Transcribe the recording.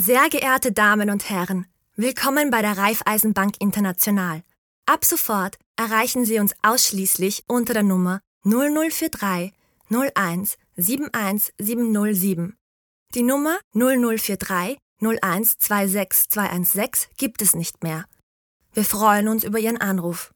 Sehr geehrte Damen und Herren, willkommen bei der Raiffeisenbank International. Ab sofort erreichen Sie uns ausschließlich unter der Nummer 0043 01 71 707. Die Nummer 0043 01 26 216 gibt es nicht mehr. Wir freuen uns über Ihren Anruf.